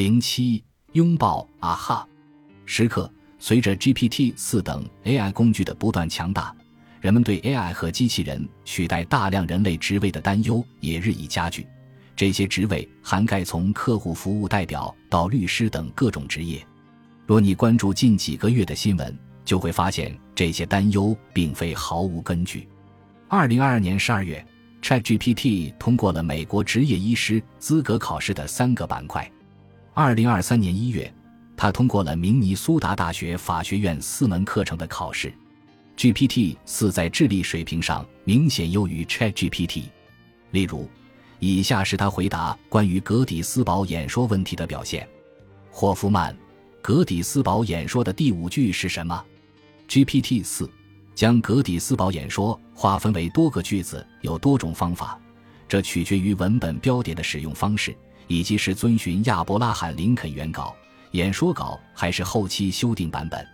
零七拥抱啊哈时刻。随着 GPT 四等 AI 工具的不断强大，人们对 AI 和机器人取代大量人类职位的担忧也日益加剧。这些职位涵盖从客户服务代表到律师等各种职业。若你关注近几个月的新闻，就会发现这些担忧并非毫无根据。二零二二年十二月，ChatGPT 通过了美国执业医师资格考试的三个板块。二零二三年一月。他通过了明尼苏达大学法学院四门课程的考试。GPT 四在智力水平上明显优于 ChatGPT。例如，以下是他回答关于格底斯堡演说问题的表现：霍夫曼，格底斯堡演说的第五句是什么？GPT 四将格底斯堡演说划分为多个句子有多种方法，这取决于文本标点的使用方式，以及是遵循亚伯拉罕·林肯原稿。演说稿还是后期修订版本。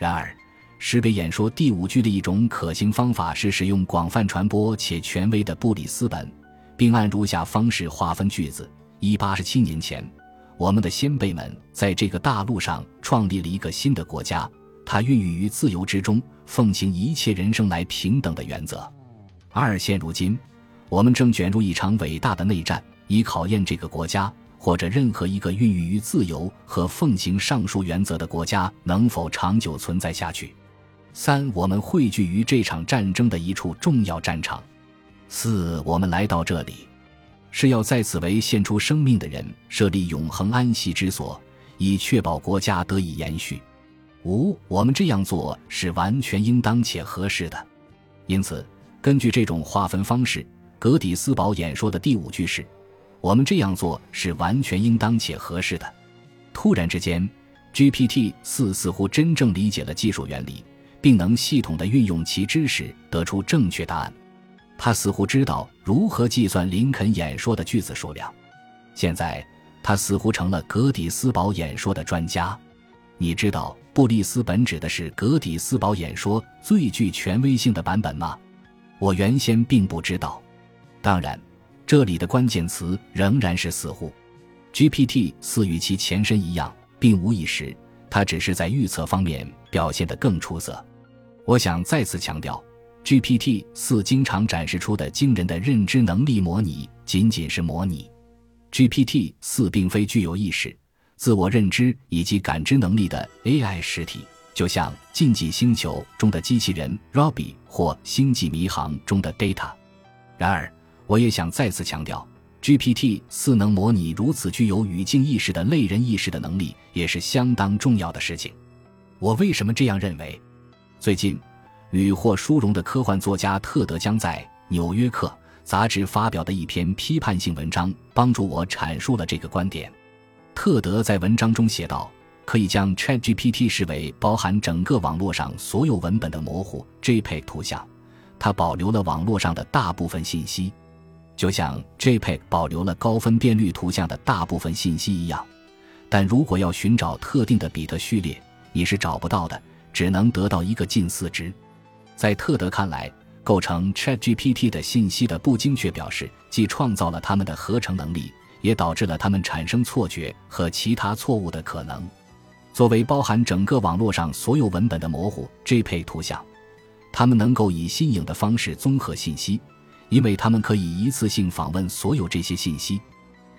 然而，识别演说第五句的一种可行方法是使用广泛传播且权威的布里斯本，并按如下方式划分句子：一八十七年前，我们的先辈们在这个大陆上创立了一个新的国家，它孕育于自由之中，奉行一切人生来平等的原则。二现如今，我们正卷入一场伟大的内战，以考验这个国家。或者任何一个孕育于自由和奉行上述原则的国家能否长久存在下去？三，我们汇聚于这场战争的一处重要战场。四，我们来到这里，是要在此为献出生命的人设立永恒安息之所，以确保国家得以延续。五，我们这样做是完全应当且合适的。因此，根据这种划分方式，格底斯堡演说的第五句是。我们这样做是完全应当且合适的。突然之间，GPT 四似乎真正理解了技术原理，并能系统地运用其知识得出正确答案。他似乎知道如何计算林肯演说的句子数量。现在，他似乎成了格底斯堡演说的专家。你知道布里斯本指的是格底斯堡演说最具权威性的版本吗？我原先并不知道。当然。这里的关键词仍然是“似乎”。GPT 四与其前身一样，并无一时，它只是在预测方面表现得更出色。我想再次强调，GPT 四经常展示出的惊人的认知能力模拟仅仅是模拟。GPT 四并非具有意识、自我认知以及感知能力的 AI 实体，就像《竞技星球》中的机器人 Robbie 或《星际迷航》中的 Data。然而，我也想再次强调，GPT 四能模拟如此具有语境意识的类人意识的能力，也是相当重要的事情。我为什么这样认为？最近，屡获殊荣的科幻作家特德将在《纽约客》杂志发表的一篇批判性文章，帮助我阐述了这个观点。特德在文章中写道：“可以将 ChatGPT 视为包含整个网络上所有文本的模糊 JPEG 图像，它保留了网络上的大部分信息。”就像 JPEG 保留了高分辨率图像的大部分信息一样，但如果要寻找特定的比特序列，你是找不到的，只能得到一个近似值。在特德看来，构成 ChatGPT 的信息的不精确表示，既创造了它们的合成能力，也导致了它们产生错觉和其他错误的可能。作为包含整个网络上所有文本的模糊 JPEG 图像，它们能够以新颖的方式综合信息。因为他们可以一次性访问所有这些信息，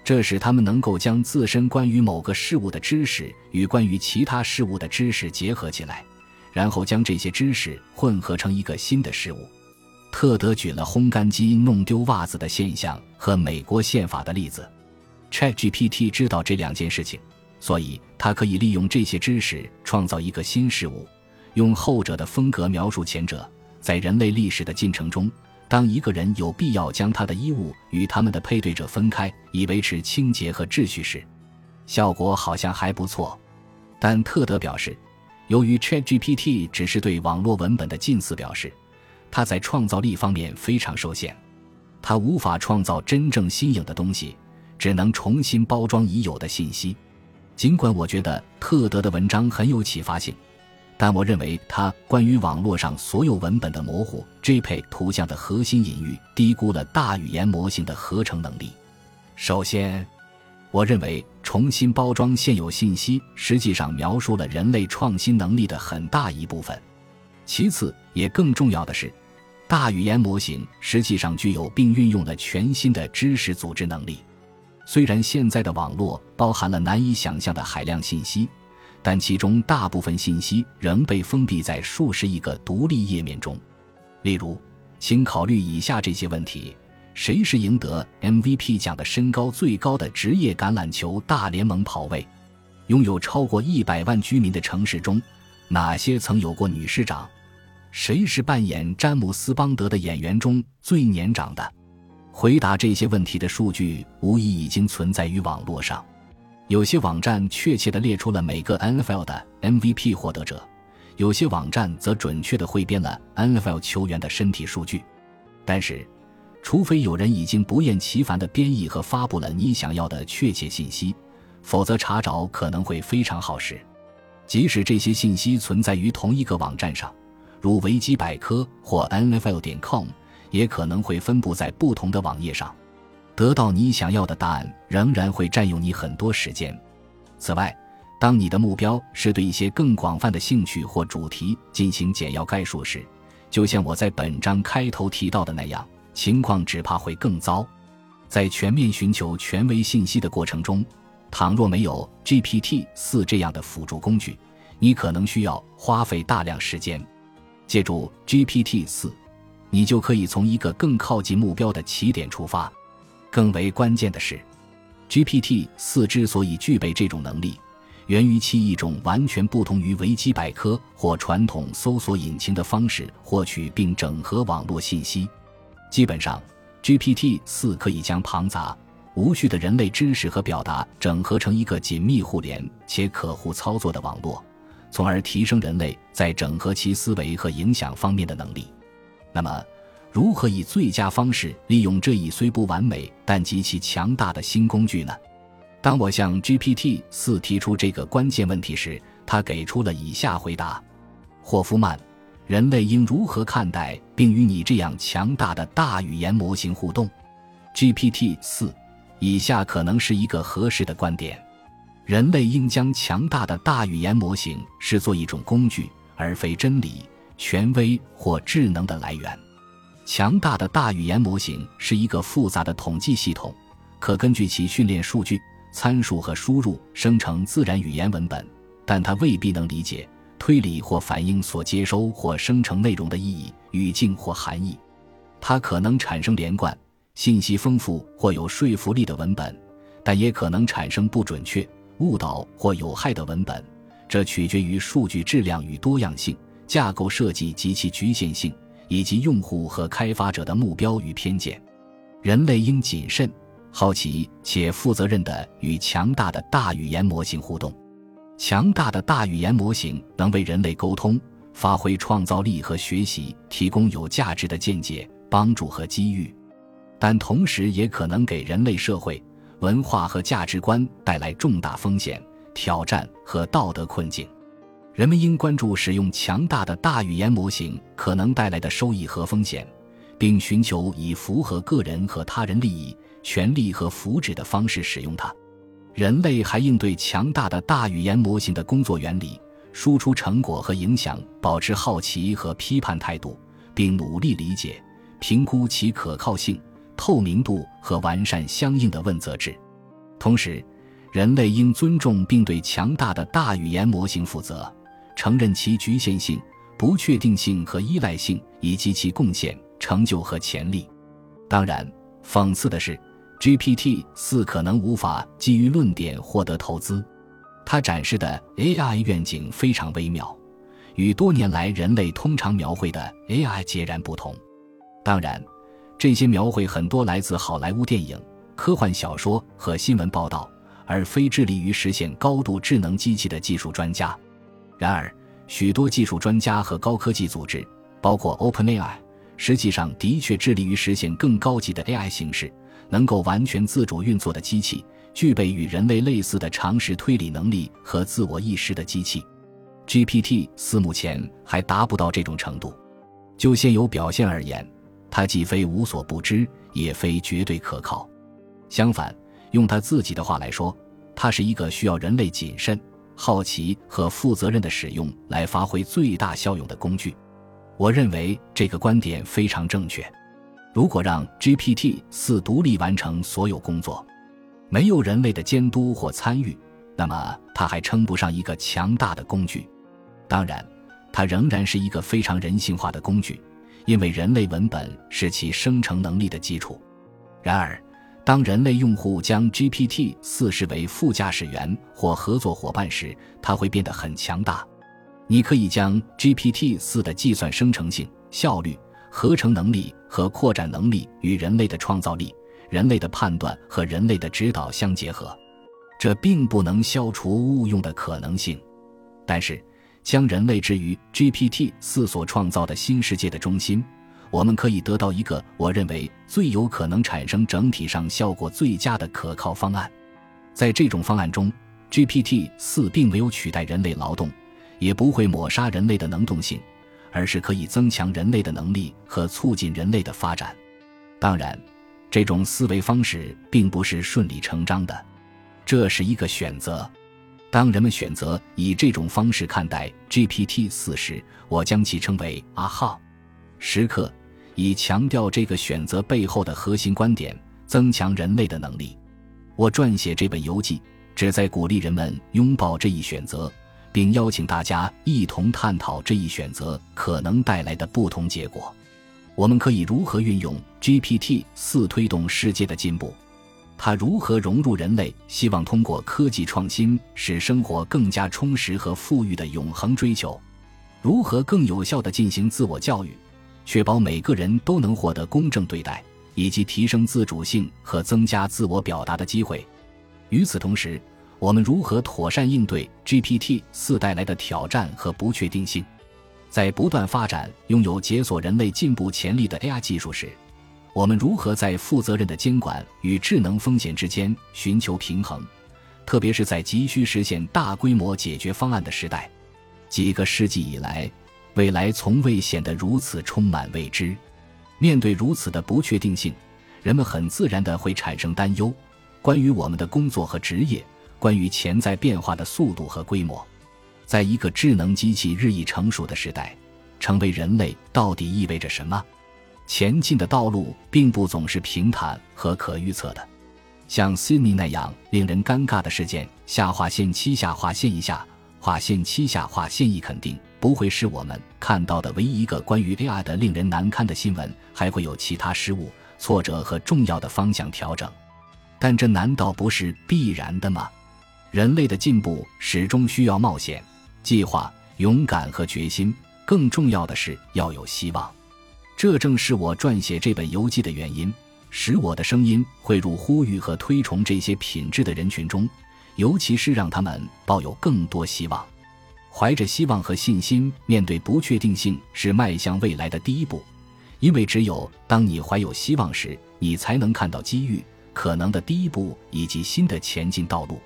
这使他们能够将自身关于某个事物的知识与关于其他事物的知识结合起来，然后将这些知识混合成一个新的事物。特德举了烘干机弄丢袜子的现象和美国宪法的例子。ChatGPT 知道这两件事情，所以它可以利用这些知识创造一个新事物，用后者的风格描述前者。在人类历史的进程中。当一个人有必要将他的衣物与他们的配对者分开，以维持清洁和秩序时，效果好像还不错。但特德表示，由于 ChatGPT 只是对网络文本的近似表示，它在创造力方面非常受限，它无法创造真正新颖的东西，只能重新包装已有的信息。尽管我觉得特德的文章很有启发性。但我认为，他关于网络上所有文本的模糊 JPEG 图像的核心隐喻，低估了大语言模型的合成能力。首先我认为，重新包装现有信息，实际上描述了人类创新能力的很大一部分。其次，也更重要的是，大语言模型实际上具有并运用了全新的知识组织能力。虽然现在的网络包含了难以想象的海量信息，但其中大部分信息仍被封闭在数十亿个独立页面中。例如，请考虑以下这些问题。谁是赢得 MVP 奖的身高最高的职业橄榄球大联盟跑位？拥有超过一百万居民的城市中，哪些曾有过女市长？谁是扮演詹姆斯邦德的演员中最年长的？回答这些问题的数据无疑已经存在于网络上。有些网站确切地列出了每个 NFL 的 MVP 获得者，有些网站则准确地汇编了 NFL 球员的身体数据。但是。除非有人已经不厌其烦地编译和发布了你想要的确切信息，否则查找可能会非常耗时。即使这些信息存在于同一个网站上，如维基百科或 NFL 点 com，也可能会分布在不同的网页上。得到你想要的答案仍然会占用你很多时间。此外，当你的目标是对一些更广泛的兴趣或主题进行简要概述时，就像我在本章开头提到的那样。情况只怕会更糟。在全面寻求权威信息的过程中，倘若没有 GPT 四这样的辅助工具，你可能需要花费大量时间。借助 GPT 四，你就可以从一个更靠近目标的起点出发。更为关键的是，GPT 四之所以具备这种能力，源于其一种完全不同于维基百科或传统搜索引擎的方式获取并整合网络信息。基本上，GPT 四可以将庞杂无序的人类知识和表达整合成一个紧密互联且可互操作的网络，从而提升人类在整合其思维和影响方面的能力。那么，如何以最佳方式利用这一虽不完美但极其强大的新工具呢？当我向 GPT 四提出这个关键问题时，他给出了以下回答：霍夫曼。人类应如何看待并与你这样强大的大语言模型互动？GPT 四，以下可能是一个合适的观点：人类应将强大的大语言模型视作一种工具，而非真理、权威或智能的来源。强大的大语言模型是一个复杂的统计系统，可根据其训练数据、参数和输入生成自然语言文本，但它未必能理解。推理或反映所接收或生成内容的意义、语境或含义，它可能产生连贯、信息丰富或有说服力的文本，但也可能产生不准确、误导或有害的文本。这取决于数据质量与多样性、架构设计及其局限性，以及用户和开发者的目标与偏见。人类应谨慎、好奇且负责任地与强大的大语言模型互动。强大的大语言模型能为人类沟通、发挥创造力和学习提供有价值的见解、帮助和机遇，但同时也可能给人类社会、文化和价值观带来重大风险、挑战和道德困境。人们应关注使用强大的大语言模型可能带来的收益和风险，并寻求以符合个人和他人利益、权利和福祉的方式使用它。人类还应对强大的大语言模型的工作原理、输出成果和影响保持好奇和批判态度，并努力理解、评估其可靠性、透明度和完善相应的问责制。同时，人类应尊重并对强大的大语言模型负责，承认其局限性、不确定性和依赖性，以及其贡献、成就和潜力。当然，讽刺的是。GPT 四可能无法基于论点获得投资，它展示的 AI 愿景非常微妙，与多年来人类通常描绘的 AI 截然不同。当然，这些描绘很多来自好莱坞电影、科幻小说和新闻报道，而非致力于实现高度智能机器的技术专家。然而，许多技术专家和高科技组织，包括 OpenAI，实际上的确致力于实现更高级的 AI 形式。能够完全自主运作的机器，具备与人类类似的常识推理能力和自我意识的机器，GPT 四目前还达不到这种程度。就现有表现而言，它既非无所不知，也非绝对可靠。相反，用他自己的话来说，它是一个需要人类谨慎、好奇和负责任的使用来发挥最大效用的工具。我认为这个观点非常正确。如果让 GPT 四独立完成所有工作，没有人类的监督或参与，那么它还称不上一个强大的工具。当然，它仍然是一个非常人性化的工具，因为人类文本是其生成能力的基础。然而，当人类用户将 GPT 四视为副驾驶员或合作伙伴时，它会变得很强大。你可以将 GPT 四的计算生成性、效率。合成能力和扩展能力与人类的创造力、人类的判断和人类的指导相结合，这并不能消除误用的可能性。但是，将人类置于 GPT 四所创造的新世界的中心，我们可以得到一个我认为最有可能产生整体上效果最佳的可靠方案。在这种方案中，GPT 四并没有取代人类劳动，也不会抹杀人类的能动性。而是可以增强人类的能力和促进人类的发展。当然，这种思维方式并不是顺理成章的，这是一个选择。当人们选择以这种方式看待 GPT 四时，我将其称为“啊哈”时刻，以强调这个选择背后的核心观点：增强人类的能力。我撰写这本游记，旨在鼓励人们拥抱这一选择。并邀请大家一同探讨这一选择可能带来的不同结果。我们可以如何运用 GPT 四推动世界的进步？它如何融入人类希望通过科技创新使生活更加充实和富裕的永恒追求？如何更有效地进行自我教育，确保每个人都能获得公正对待，以及提升自主性和增加自我表达的机会？与此同时，我们如何妥善应对 GPT 四带来的挑战和不确定性？在不断发展拥有解锁人类进步潜力的 AI 技术时，我们如何在负责任的监管与智能风险之间寻求平衡？特别是在急需实现大规模解决方案的时代，几个世纪以来，未来从未显得如此充满未知。面对如此的不确定性，人们很自然地会产生担忧，关于我们的工作和职业。关于潜在变化的速度和规模，在一个智能机器日益成熟的时代，成为人类到底意味着什么？前进的道路并不总是平坦和可预测的。像 Sydney 那样令人尴尬的事件，下划线七下划线一下划线七下划线一，肯定不会是我们看到的唯一一个关于 AI 的令人难堪的新闻。还会有其他失误、挫折和重要的方向调整。但这难道不是必然的吗？人类的进步始终需要冒险、计划、勇敢和决心。更重要的是要有希望。这正是我撰写这本游记的原因，使我的声音汇入呼吁和推崇这些品质的人群中，尤其是让他们抱有更多希望。怀着希望和信心面对不确定性，是迈向未来的第一步。因为只有当你怀有希望时，你才能看到机遇、可能的第一步以及新的前进道路。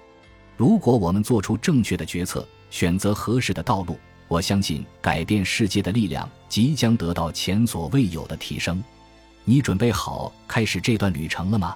如果我们做出正确的决策，选择合适的道路，我相信改变世界的力量即将得到前所未有的提升。你准备好开始这段旅程了吗？